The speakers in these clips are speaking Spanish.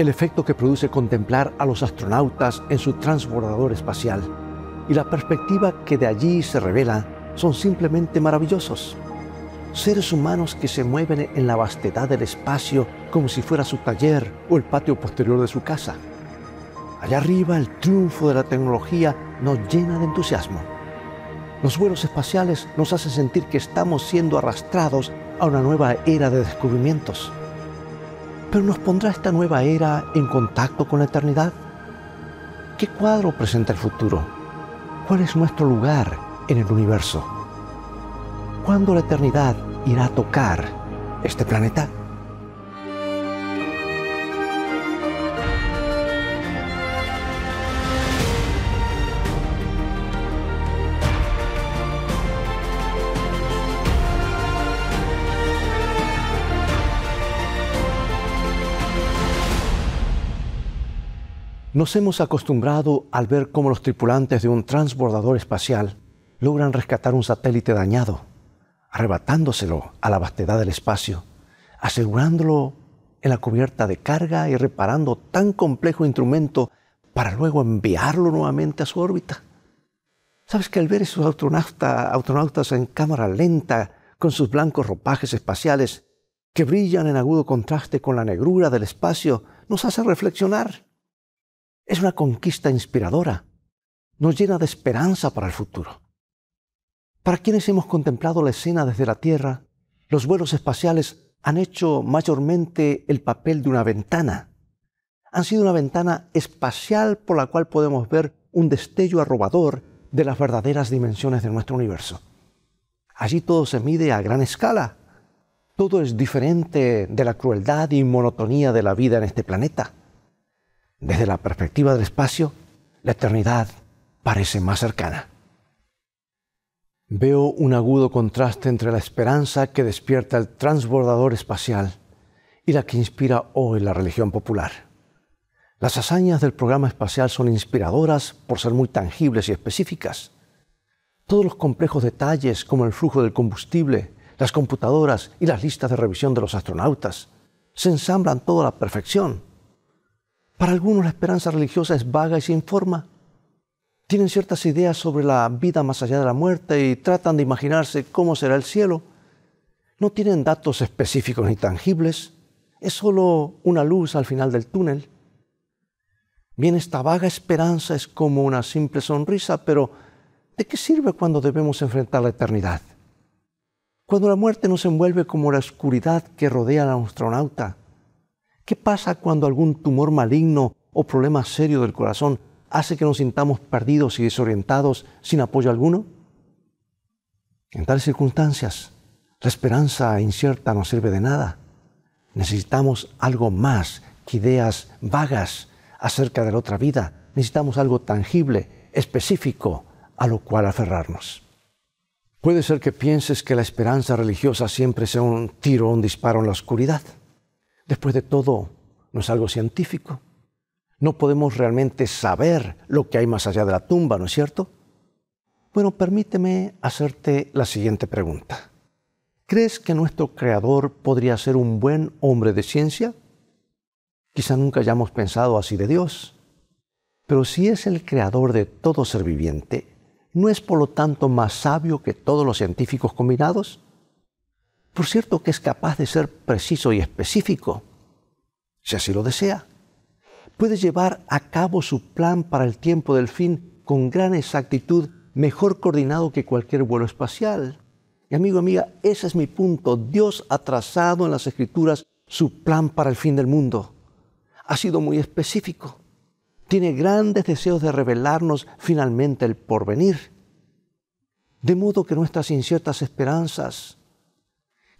el efecto que produce contemplar a los astronautas en su transbordador espacial y la perspectiva que de allí se revela son simplemente maravillosos. Seres humanos que se mueven en la vastedad del espacio como si fuera su taller o el patio posterior de su casa. Allá arriba el triunfo de la tecnología nos llena de entusiasmo. Los vuelos espaciales nos hacen sentir que estamos siendo arrastrados a una nueva era de descubrimientos. Pero ¿nos pondrá esta nueva era en contacto con la eternidad? ¿Qué cuadro presenta el futuro? ¿Cuál es nuestro lugar en el universo? ¿Cuándo la eternidad irá a tocar este planeta? Nos hemos acostumbrado al ver cómo los tripulantes de un transbordador espacial logran rescatar un satélite dañado, arrebatándoselo a la vastedad del espacio, asegurándolo en la cubierta de carga y reparando tan complejo instrumento para luego enviarlo nuevamente a su órbita. ¿Sabes que al ver esos astronautas en cámara lenta, con sus blancos ropajes espaciales, que brillan en agudo contraste con la negrura del espacio, nos hace reflexionar? Es una conquista inspiradora. Nos llena de esperanza para el futuro. Para quienes hemos contemplado la escena desde la Tierra, los vuelos espaciales han hecho mayormente el papel de una ventana. Han sido una ventana espacial por la cual podemos ver un destello arrobador de las verdaderas dimensiones de nuestro universo. Allí todo se mide a gran escala. Todo es diferente de la crueldad y monotonía de la vida en este planeta. Desde la perspectiva del espacio, la eternidad parece más cercana. Veo un agudo contraste entre la esperanza que despierta el transbordador espacial y la que inspira hoy la religión popular. Las hazañas del programa espacial son inspiradoras por ser muy tangibles y específicas. Todos los complejos detalles como el flujo del combustible, las computadoras y las listas de revisión de los astronautas se ensamblan todo a la perfección para algunos la esperanza religiosa es vaga y sin forma. Tienen ciertas ideas sobre la vida más allá de la muerte y tratan de imaginarse cómo será el cielo. No tienen datos específicos ni tangibles. Es solo una luz al final del túnel. Bien, esta vaga esperanza es como una simple sonrisa, pero ¿de qué sirve cuando debemos enfrentar la eternidad? Cuando la muerte nos envuelve como la oscuridad que rodea al astronauta ¿Qué pasa cuando algún tumor maligno o problema serio del corazón hace que nos sintamos perdidos y desorientados sin apoyo alguno? En tales circunstancias, la esperanza incierta no sirve de nada. Necesitamos algo más que ideas vagas acerca de la otra vida. Necesitamos algo tangible, específico, a lo cual aferrarnos. Puede ser que pienses que la esperanza religiosa siempre sea un tiro o un disparo en la oscuridad. Después de todo, no es algo científico. No podemos realmente saber lo que hay más allá de la tumba, ¿no es cierto? Bueno, permíteme hacerte la siguiente pregunta. ¿Crees que nuestro Creador podría ser un buen hombre de ciencia? Quizá nunca hayamos pensado así de Dios. Pero si es el Creador de todo ser viviente, ¿no es por lo tanto más sabio que todos los científicos combinados? Por cierto que es capaz de ser preciso y específico, si así lo desea. Puede llevar a cabo su plan para el tiempo del fin con gran exactitud, mejor coordinado que cualquier vuelo espacial. Y amigo, amiga, ese es mi punto. Dios ha trazado en las Escrituras su plan para el fin del mundo. Ha sido muy específico. Tiene grandes deseos de revelarnos finalmente el porvenir. De modo que nuestras inciertas esperanzas,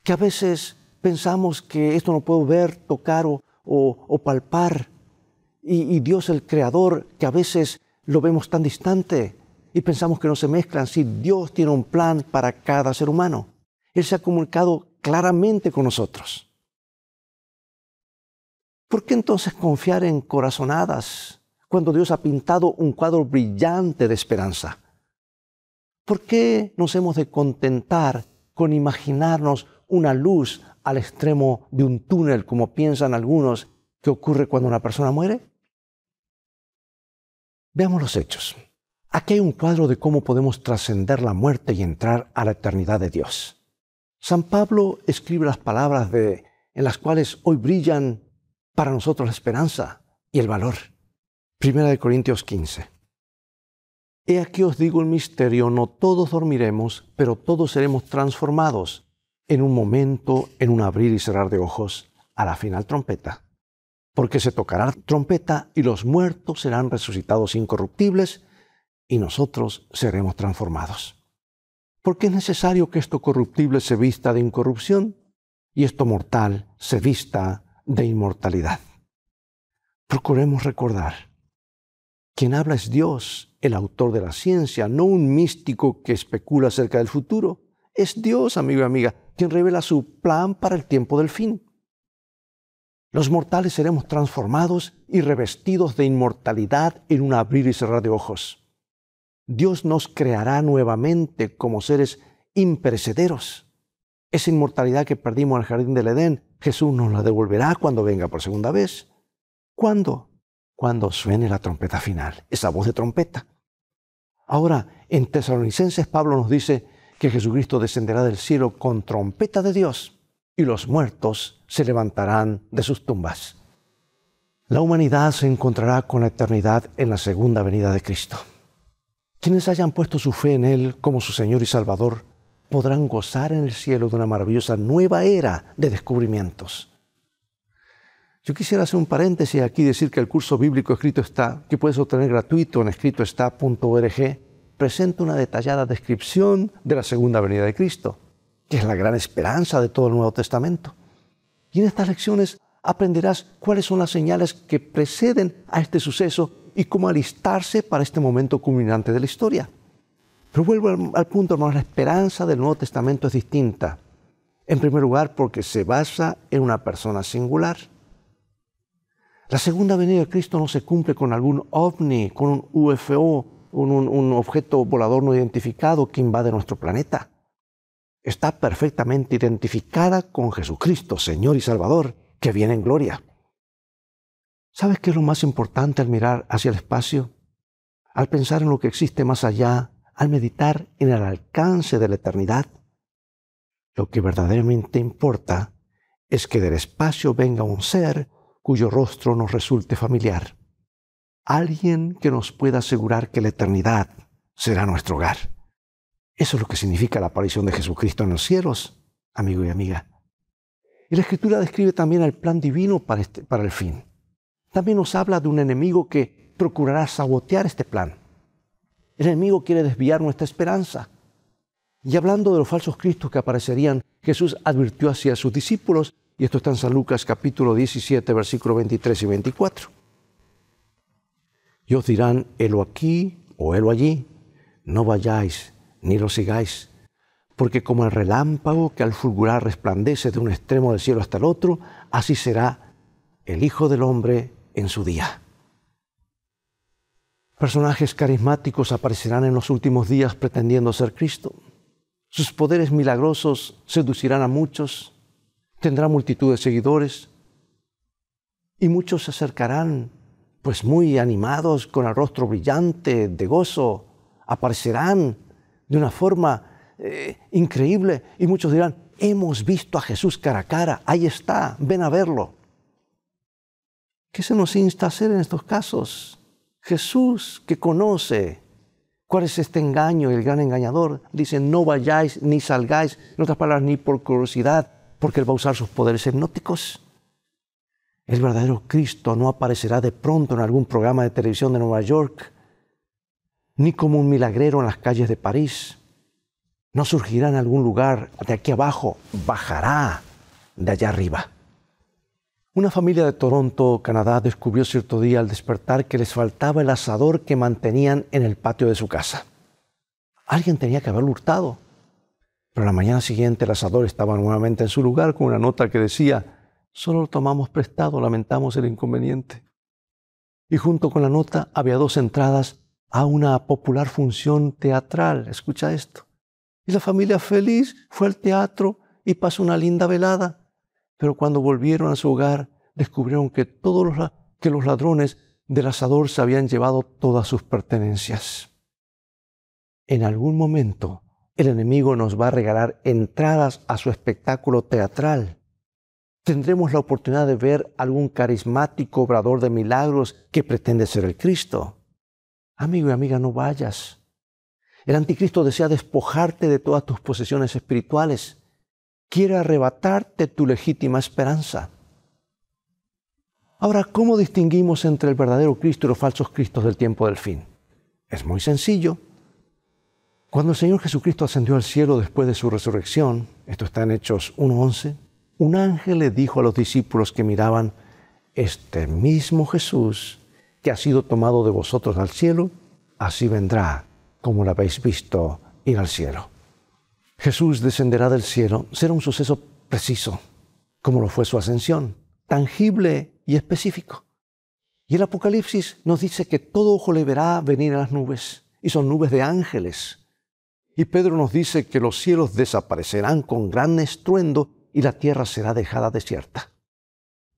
que a veces pensamos que esto no puedo ver, tocar o, palpar. Y, Dios el Creador, que a veces lo vemos tan distante y pensamos que no se mezclan. Si Dios tiene un plan para cada ser humano, Él se ha comunicado claramente con nosotros. ¿Por qué entonces confiar en corazonadas cuando Dios ha pintado un cuadro brillante de esperanza? ¿Por qué nos hemos de contentar con imaginarnos una luz al extremo de un túnel, como piensan algunos, que ocurre cuando una persona muere? Veamos los hechos. Aquí hay un cuadro de cómo podemos trascender la muerte y entrar a la eternidad de Dios. San Pablo escribe las palabras de, en las cuales hoy brillan para nosotros la esperanza y el valor. Primera de Corintios 15. He aquí os digo el misterio, no todos dormiremos, pero todos seremos transformados en un momento, en un abrir y cerrar de ojos, a la final trompeta. Porque se tocará trompeta y los muertos serán resucitados incorruptibles y nosotros seremos transformados. Porque es necesario que esto corruptible se vista de incorrupción y esto mortal se vista de inmortalidad. Procuremos recordar quien habla es Dios, el autor de la ciencia, no un místico que especula acerca del futuro. Es Dios, amigo y amiga, quien revela su plan para el tiempo del fin. Los mortales seremos transformados y revestidos de inmortalidad en un abrir y cerrar de ojos. Dios nos creará nuevamente como seres imperecederos. Esa inmortalidad que perdimos en el jardín del Edén, Jesús nos la devolverá cuando venga por segunda vez. ¿Cuándo? cuando suene la trompeta final, esa voz de trompeta. Ahora, en Tesalonicenses Pablo nos dice que Jesucristo descenderá del cielo con trompeta de Dios y los muertos se levantarán de sus tumbas. La humanidad se encontrará con la eternidad en la segunda venida de Cristo. Quienes hayan puesto su fe en Él como su Señor y Salvador podrán gozar en el cielo de una maravillosa nueva era de descubrimientos. Yo quisiera hacer un paréntesis aquí decir que el curso bíblico Escrito está, que puedes obtener gratuito en escritoestá.org, presenta una detallada descripción de la segunda venida de Cristo, que es la gran esperanza de todo el Nuevo Testamento. Y en estas lecciones aprenderás cuáles son las señales que preceden a este suceso y cómo alistarse para este momento culminante de la historia. Pero vuelvo al, punto, hermanos, la esperanza del Nuevo Testamento es distinta. En primer lugar, porque se basa en una persona singular. La segunda venida de Cristo no se cumple con algún ovni, con un UFO, un, objeto volador no identificado que invade nuestro planeta. Está perfectamente identificada con Jesucristo, Señor y Salvador, que viene en gloria. ¿Sabes qué es lo más importante al mirar hacia el espacio? Al pensar en lo que existe más allá, al meditar en el alcance de la eternidad. Lo que verdaderamente importa es que del espacio venga un ser cuyo rostro nos resulte familiar. Alguien que nos pueda asegurar que la eternidad será nuestro hogar. Eso es lo que significa la aparición de Jesucristo en los cielos, amigo y amiga. Y la Escritura describe también el plan divino para, este, para el fin. También nos habla de un enemigo que procurará sabotear este plan. El enemigo quiere desviar nuestra esperanza. Y hablando de los falsos cristos que aparecerían, Jesús advirtió hacia sus discípulos y esto está en San Lucas capítulo 17, versículos 23 y 24. Y os dirán, helo aquí o helo allí, no vayáis ni lo sigáis, porque como el relámpago que al fulgurar resplandece de un extremo del cielo hasta el otro, así será el Hijo del Hombre en su día. Personajes carismáticos aparecerán en los últimos días pretendiendo ser Cristo. Sus poderes milagrosos seducirán a muchos tendrá multitud de seguidores y muchos se acercarán, pues muy animados, con el rostro brillante de gozo, aparecerán de una forma eh, increíble y muchos dirán, hemos visto a Jesús cara a cara, ahí está, ven a verlo. ¿Qué se nos insta a hacer en estos casos? Jesús, que conoce cuál es este engaño, el gran engañador, dice, no vayáis ni salgáis, en otras palabras, ni por curiosidad, porque Él va a usar sus poderes hipnóticos. El verdadero Cristo no aparecerá de pronto en algún programa de televisión de Nueva York, ni como un milagrero en las calles de París. No surgirá en algún lugar de aquí abajo, bajará de allá arriba. Una familia de Toronto, Canadá, descubrió cierto día al despertar que les faltaba el asador que mantenían en el patio de su casa. Alguien tenía que haberlo hurtado. Pero la mañana siguiente el asador estaba nuevamente en su lugar con una nota que decía, solo lo tomamos prestado, lamentamos el inconveniente. Y junto con la nota había dos entradas a una popular función teatral. Escucha esto. Y la familia feliz fue al teatro y pasó una linda velada. Pero cuando volvieron a su hogar, descubrieron que todos los, que los ladrones del asador se habían llevado todas sus pertenencias. En algún momento el enemigo nos va a regalar entradas a su espectáculo teatral. Tendremos la oportunidad de ver algún carismático obrador de milagros que pretende ser el Cristo. Amigo y amiga, no vayas. El anticristo desea despojarte de todas tus posesiones espirituales. Quiere arrebatarte tu legítima esperanza. Ahora, ¿cómo distinguimos entre el verdadero Cristo y los falsos Cristos del tiempo del fin? Es muy sencillo. Cuando el Señor Jesucristo ascendió al cielo después de su resurrección, esto está en Hechos 1.11, un ángel le dijo a los discípulos que miraban, este mismo Jesús que ha sido tomado de vosotros al cielo, así vendrá como lo habéis visto ir al cielo. Jesús descenderá del cielo, será un suceso preciso, como lo fue su ascensión, tangible y específico. Y el Apocalipsis nos dice que todo ojo le verá venir a las nubes, y son nubes de ángeles. Y Pedro nos dice que los cielos desaparecerán con gran estruendo y la tierra será dejada desierta.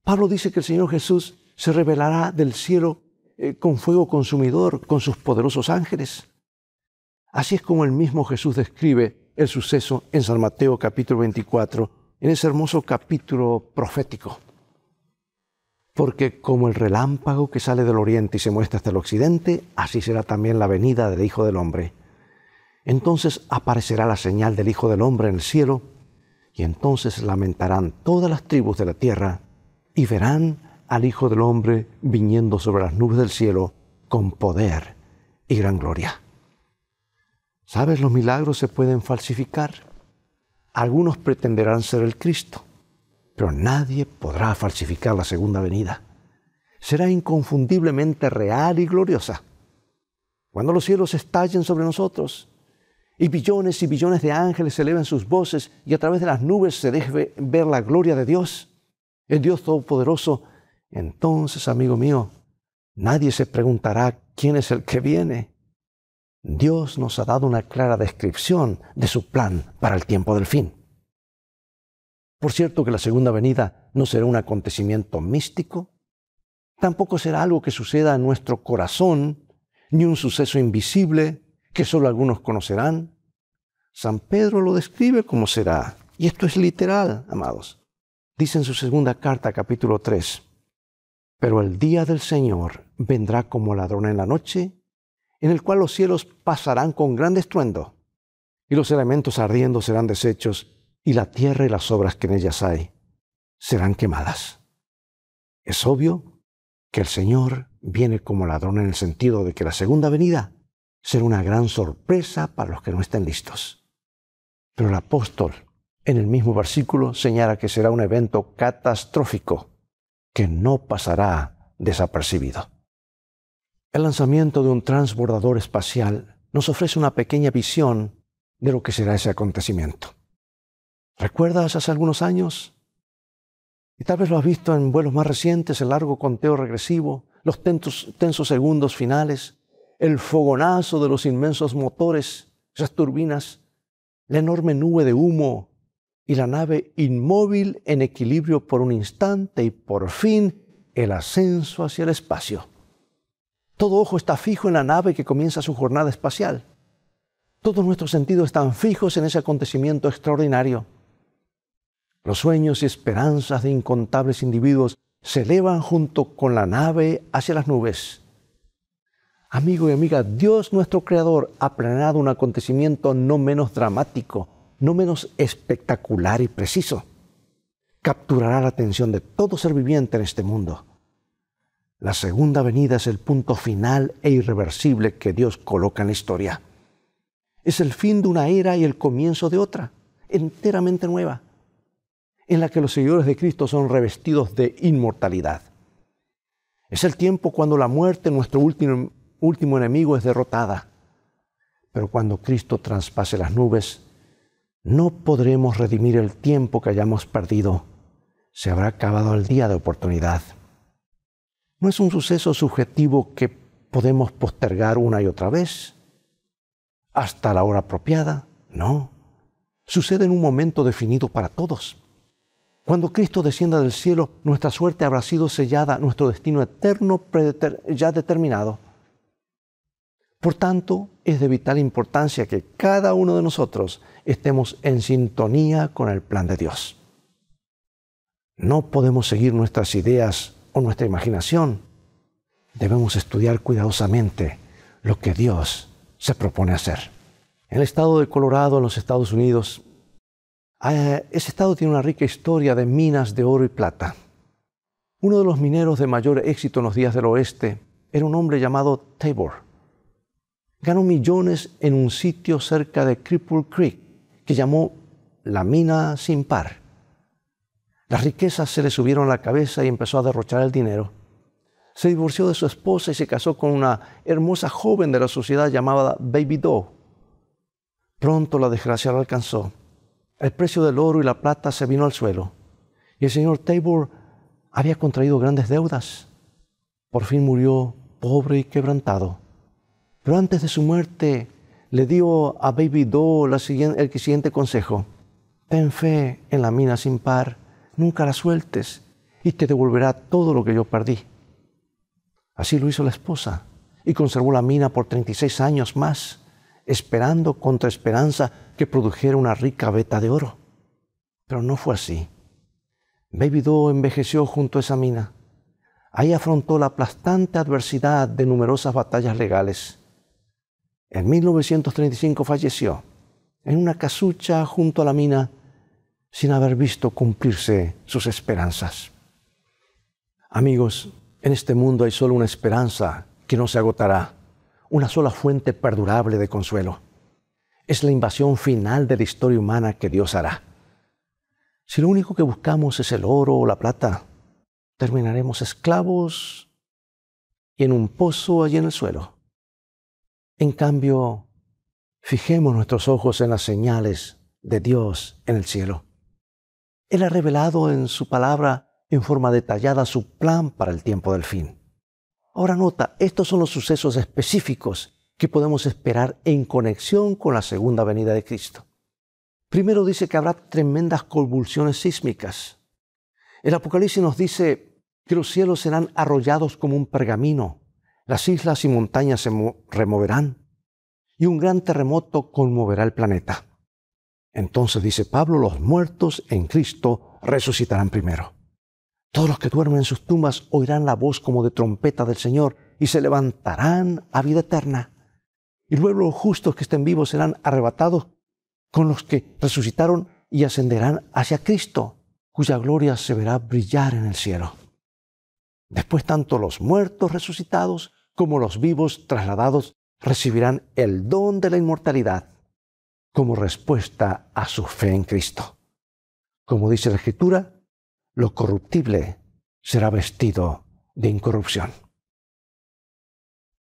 Pablo dice que el Señor Jesús se revelará del cielo eh, con fuego consumidor, con sus poderosos ángeles. Así es como el mismo Jesús describe el suceso en San Mateo capítulo 24, en ese hermoso capítulo profético porque como el relámpago que sale del oriente y se muestra hasta el occidente, así será también la venida del Hijo del Hombre. Entonces aparecerá la señal del Hijo del Hombre en el cielo, y entonces lamentarán todas las tribus de la tierra, y verán al Hijo del Hombre viniendo sobre las nubes del cielo con poder y gran gloria. ¿Sabes? Los milagros se pueden falsificar. Algunos pretenderán ser el Cristo pero nadie podrá falsificar la segunda venida. Será inconfundiblemente real y gloriosa. Cuando los cielos estallen sobre nosotros y billones y billones de ángeles eleven sus voces y a través de las nubes se deje ver la gloria de Dios, el Dios Todopoderoso, entonces, amigo mío, nadie se preguntará quién es el que viene. Dios nos ha dado una clara descripción de su plan para el tiempo del fin. Por cierto que la segunda venida no será un acontecimiento místico, tampoco será algo que suceda en nuestro corazón, ni un suceso invisible que solo algunos conocerán. San Pedro lo describe como será, y esto es literal, amados. Dice en su segunda carta, capítulo 3, pero el día del Señor vendrá como ladrón en la noche, en el cual los cielos pasarán con gran estruendo, y los elementos ardiendo serán deshechos, y la tierra y las obras que en ellas hay serán quemadas. Es obvio que el Señor viene como ladrón en el sentido de que la segunda venida será una gran sorpresa para los que no estén listos. Pero el apóstol en el mismo versículo señala que será un evento catastrófico que no pasará desapercibido. El lanzamiento de un transbordador espacial nos ofrece una pequeña visión de lo que será ese acontecimiento. ¿Recuerdas hace algunos años? Y tal vez lo has visto en vuelos más recientes, el largo conteo regresivo, los tensos, segundos finales, el fogonazo de los inmensos motores, esas turbinas, la enorme nube de humo y la nave inmóvil en equilibrio por un instante y por fin el ascenso hacia el espacio. Todo ojo está fijo en la nave que comienza su jornada espacial. Todos nuestros sentidos están fijos en ese acontecimiento extraordinario. Los sueños y esperanzas de incontables individuos se elevan junto con la nave hacia las nubes. Amigo y amiga, Dios nuestro Creador ha planeado un acontecimiento no menos dramático, no menos espectacular y preciso. Capturará la atención de todo ser viviente en este mundo. La segunda venida es el punto final e irreversible que Dios coloca en la historia. Es el fin de una era y el comienzo de otra, enteramente nueva en la que los seguidores de Cristo son revestidos de inmortalidad. Es el tiempo cuando la muerte, nuestro último, último enemigo, es derrotada. Pero cuando Cristo traspase las nubes, no podremos redimir el tiempo que hayamos perdido. Se habrá acabado el día de oportunidad. No es un suceso subjetivo que podemos postergar una y otra vez hasta la hora apropiada. No. Sucede en un momento definido para todos. Cuando Cristo descienda del cielo, nuestra suerte habrá sido sellada, nuestro destino eterno ya determinado. Por tanto, es de vital importancia que cada uno de nosotros estemos en sintonía con el plan de Dios. No podemos seguir nuestras ideas o nuestra imaginación. Debemos estudiar cuidadosamente lo que Dios se propone hacer. En el estado de Colorado, en los Estados Unidos, eh, ese estado tiene una rica historia de minas de oro y plata. Uno de los mineros de mayor éxito en los días del oeste era un hombre llamado Tabor. Ganó millones en un sitio cerca de Cripple Creek que llamó la mina sin par. Las riquezas se le subieron a la cabeza y empezó a derrochar el dinero. Se divorció de su esposa y se casó con una hermosa joven de la sociedad llamada Baby Doe. Pronto la desgracia lo alcanzó el precio del oro y la plata se vino al suelo. Y el señor Tabor había contraído grandes deudas. Por fin murió pobre y quebrantado. Pero antes de su muerte le dio a Baby Doe el siguiente consejo. Ten fe en la mina sin par, nunca la sueltes y te devolverá todo lo que yo perdí. Así lo hizo la esposa y conservó la mina por 36 años más esperando contra esperanza que produjera una rica veta de oro. Pero no fue así. Baby Doe envejeció junto a esa mina. Ahí afrontó la aplastante adversidad de numerosas batallas legales. En 1935 falleció en una casucha junto a la mina sin haber visto cumplirse sus esperanzas. Amigos, en este mundo hay solo una esperanza que no se agotará una sola fuente perdurable de consuelo. Es la invasión final de la historia humana que Dios hará. Si lo único que buscamos es el oro o la plata, terminaremos esclavos y en un pozo allí en el suelo. En cambio, fijemos nuestros ojos en las señales de Dios en el cielo. Él ha revelado en su palabra en forma detallada su plan para el tiempo del fin. Ahora nota, estos son los sucesos específicos que podemos esperar en conexión con la segunda venida de Cristo. Primero dice que habrá tremendas convulsiones sísmicas. El Apocalipsis nos dice que los cielos serán arrollados como un pergamino, las islas y montañas se removerán y un gran terremoto conmoverá el planeta. Entonces dice Pablo, los muertos en Cristo resucitarán primero. Todos los que duermen en sus tumbas oirán la voz como de trompeta del Señor y se levantarán a vida eterna. Y luego los justos que estén vivos serán arrebatados con los que resucitaron y ascenderán hacia Cristo, cuya gloria se verá brillar en el cielo. Después tanto los muertos resucitados como los vivos trasladados recibirán el don de la inmortalidad como respuesta a su fe en Cristo. Como dice la Escritura, lo corruptible será vestido de incorrupción.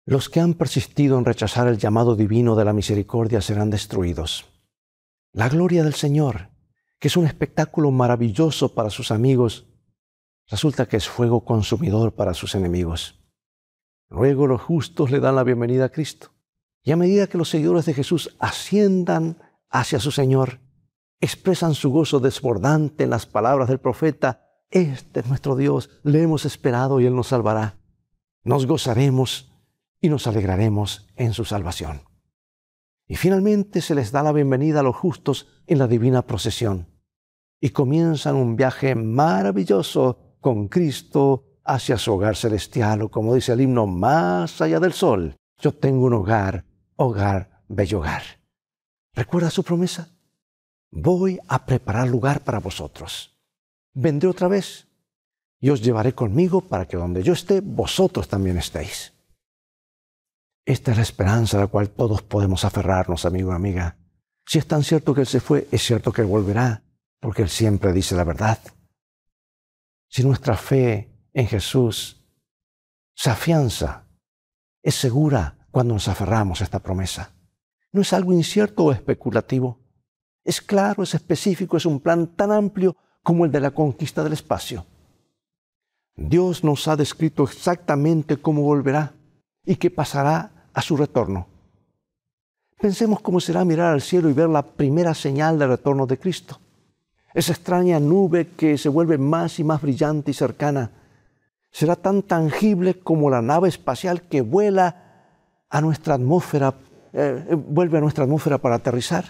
Los que han persistido en rechazar el llamado divino de la misericordia serán destruidos. La gloria del Señor, que es un espectáculo maravilloso para sus amigos, resulta que es fuego consumidor para sus enemigos. Luego los justos le dan la bienvenida a Cristo. Y a medida que los seguidores de Jesús asciendan hacia su Señor, expresan su gozo desbordante en las palabras del profeta, Este es nuestro Dios, le hemos esperado y Él nos salvará. Nos gozaremos y nos alegraremos en su salvación. Y finalmente se les da la bienvenida a los justos en la divina procesión y comienzan un viaje maravilloso con Cristo hacia su hogar celestial o como dice el himno, más allá del sol. Yo tengo un hogar, hogar, bello hogar. ¿Recuerda su promesa? voy a preparar lugar para vosotros. Vendré otra vez y os llevaré conmigo para que donde yo esté, vosotros también estéis. Esta es la esperanza a la cual todos podemos aferrarnos, amigo y amiga. Si es tan cierto que Él se fue, es cierto que Él volverá, porque Él siempre dice la verdad. Si nuestra fe en Jesús se afianza, es segura cuando nos aferramos a esta promesa. No es algo incierto o especulativo es claro, es específico, es un plan tan amplio como el de la conquista del espacio. Dios nos ha descrito exactamente cómo volverá y qué pasará a su retorno. Pensemos cómo será mirar al cielo y ver la primera señal del retorno de Cristo. esa extraña nube que se vuelve más y más brillante y cercana, será tan tangible como la nave espacial que vuela a nuestra atmósfera, eh, eh, vuelve a nuestra atmósfera para aterrizar.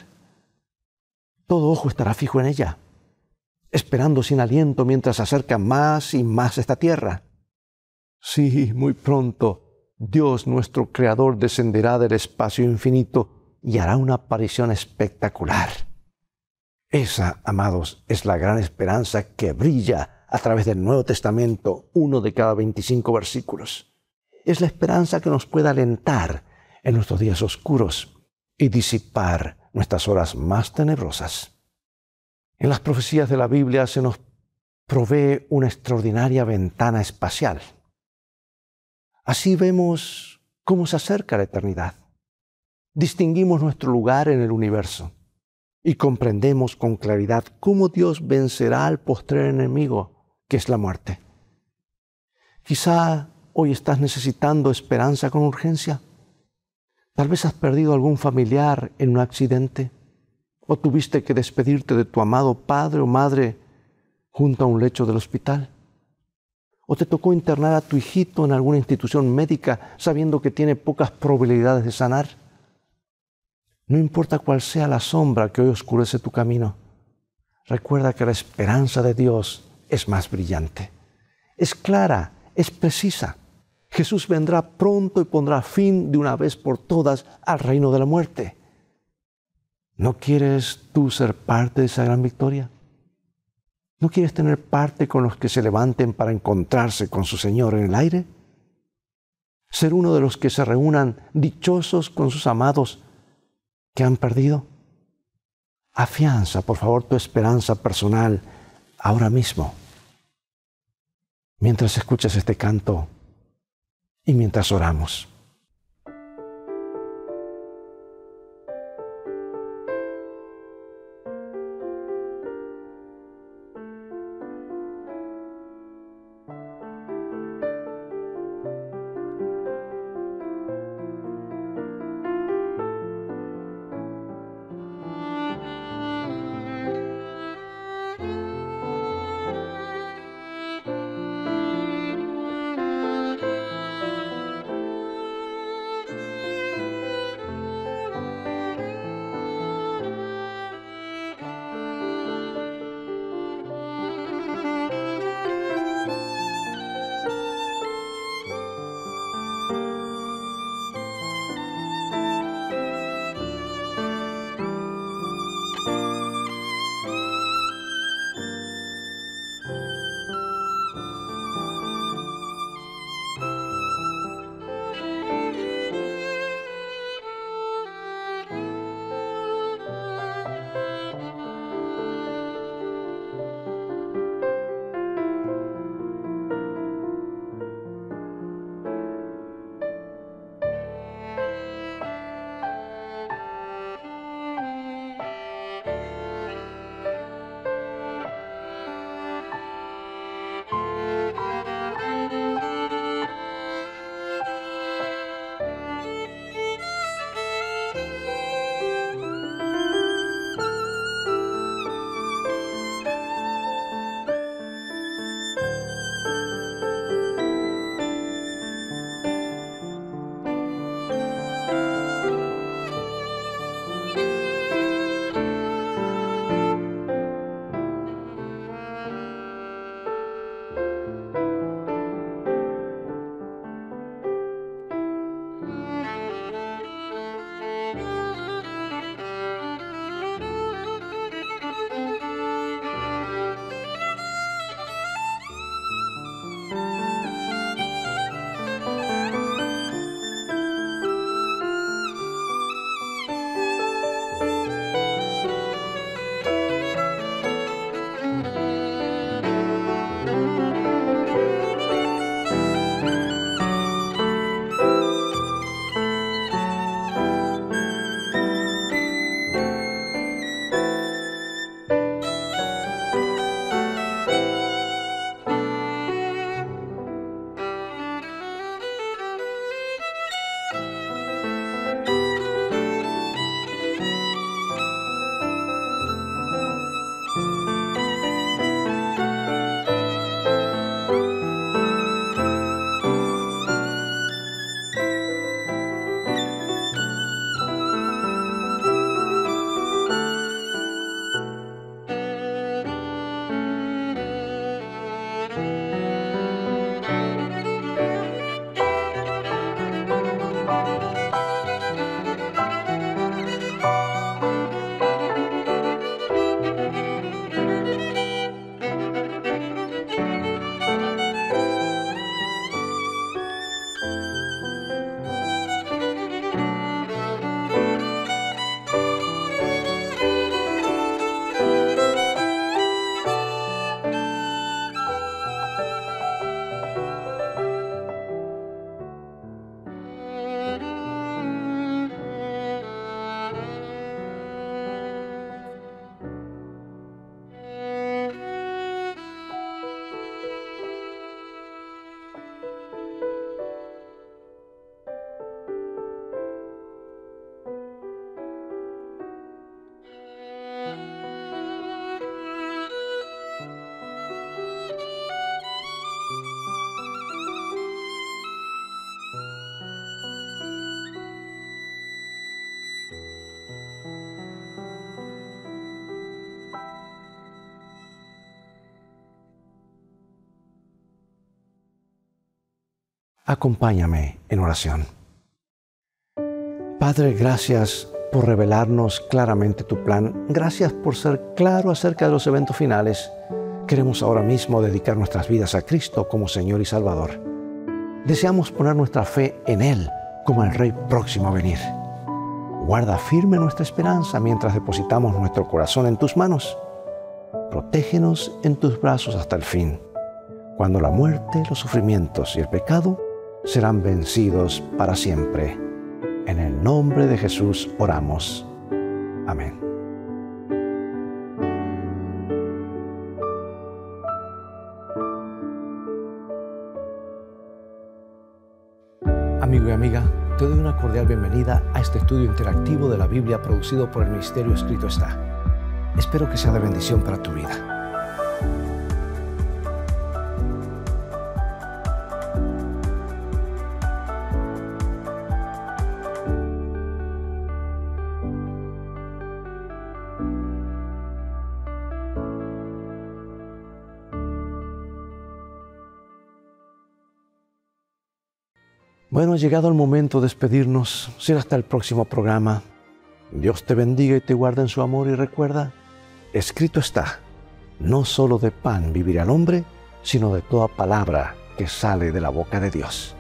Todo ojo estará fijo en ella, esperando sin aliento mientras se acerca más y más a esta tierra. Sí, muy pronto Dios nuestro Creador descenderá del espacio infinito y hará una aparición espectacular. Esa, amados, es la gran esperanza que brilla a través del Nuevo Testamento, uno de cada 25 versículos. Es la esperanza que nos puede alentar en nuestros días oscuros y disipar nuestras horas más tenebrosas. En las profecías de la Biblia se nos provee una extraordinaria ventana espacial. Así vemos cómo se acerca la eternidad. Distinguimos nuestro lugar en el universo y comprendemos con claridad cómo Dios vencerá al postrer enemigo, que es la muerte. Quizá hoy estás necesitando esperanza con urgencia. Tal vez has perdido algún familiar en un accidente o tuviste que despedirte de tu amado padre o madre junto a un lecho del hospital. O te tocó internar a tu hijito en alguna institución médica sabiendo que tiene pocas probabilidades de sanar. No importa cuál sea la sombra que hoy oscurece tu camino, recuerda que la esperanza de Dios es más brillante. Es clara, es precisa. Jesús vendrá pronto y pondrá fin de una vez por todas al reino de la muerte. ¿No quieres tú ser parte de esa gran victoria? ¿No quieres tener parte con los que se levanten para encontrarse con su Señor en el aire? ¿Ser uno de los que se reúnan dichosos con sus amados que han perdido? Afianza, por favor, tu esperanza personal ahora mismo. Mientras escuchas este canto y mientras oramos. Acompáñame en oración. Padre, gracias por revelarnos claramente tu plan. Gracias por ser claro acerca de los eventos finales. Queremos ahora mismo dedicar nuestras vidas a Cristo como Señor y Salvador. Deseamos poner nuestra fe en Él como el Rey próximo a venir. Guarda firme nuestra esperanza mientras depositamos nuestro corazón en tus manos. Protégenos en tus brazos hasta el fin, cuando la muerte, los sufrimientos y el pecado serán vencidos para siempre. En el nombre de Jesús oramos. Amén. Amigo y amiga, te doy una cordial bienvenida a este estudio interactivo de la Biblia producido por el Ministerio Escrito Está. Espero que sea de bendición para tu vida. Bueno, ha llegado el momento de despedirnos. Será hasta el próximo programa. Dios te bendiga y te guarde en su amor y recuerda, escrito está, no solo de pan vivirá el hombre, sino de toda palabra que sale de la boca de Dios.